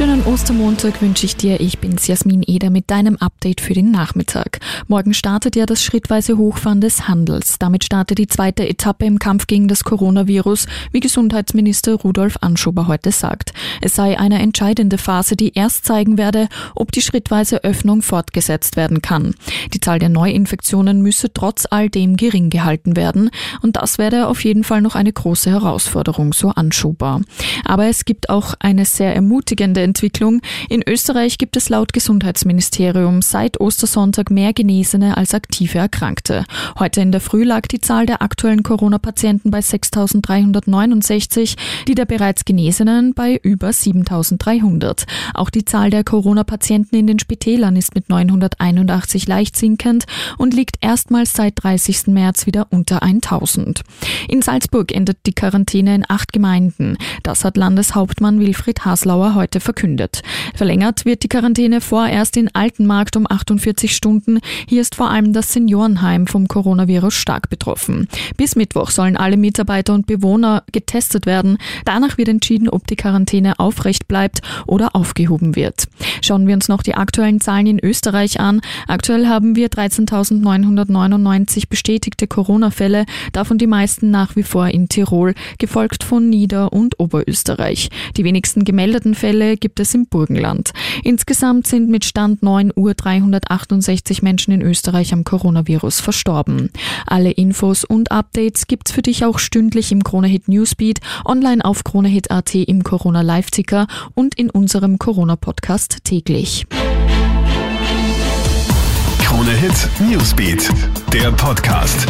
Schönen Ostermontag wünsche ich dir. Ich bin's Jasmin Eder mit deinem Update für den Nachmittag. Morgen startet ja das schrittweise Hochfahren des Handels. Damit startet die zweite Etappe im Kampf gegen das Coronavirus, wie Gesundheitsminister Rudolf Anschober heute sagt. Es sei eine entscheidende Phase, die erst zeigen werde, ob die schrittweise Öffnung fortgesetzt werden kann. Die Zahl der Neuinfektionen müsse trotz all dem gering gehalten werden und das werde auf jeden Fall noch eine große Herausforderung, so Anschober. Aber es gibt auch eine sehr ermutigende Entwicklung. In Österreich gibt es laut Gesundheitsministerium seit Ostersonntag mehr Genesene als aktive Erkrankte. Heute in der Früh lag die Zahl der aktuellen Corona-Patienten bei 6.369, die der bereits Genesenen bei über 7.300. Auch die Zahl der Corona-Patienten in den Spitälern ist mit 981 leicht sinkend und liegt erstmals seit 30. März wieder unter 1000. In Salzburg endet die Quarantäne in acht Gemeinden. Das hat Landeshauptmann Wilfried Haslauer heute verkündet. Verlängert wird die Quarantäne vorerst in Altenmarkt um 48 Stunden. Hier ist vor allem das Seniorenheim vom Coronavirus stark betroffen. Bis Mittwoch sollen alle Mitarbeiter und Bewohner getestet werden. Danach wird entschieden, ob die Quarantäne aufrecht bleibt oder aufgehoben wird. Schauen wir uns noch die aktuellen Zahlen in Österreich an. Aktuell haben wir 13.999 bestätigte Corona-Fälle, davon die meisten nach wie vor in Tirol, gefolgt von Nieder- und Oberösterreich. Die wenigsten gemeldeten Fälle gibt es im Burgenland. Insgesamt sind mit Stand 9 Uhr 368 Menschen in Österreich am Coronavirus verstorben. Alle Infos und Updates gibt's für dich auch stündlich im Kronehit Newsbeat, online auf kronehit.at im Corona Live-Ticker und in unserem Corona-Podcast täglich. Kronehit Newsbeat, der Podcast.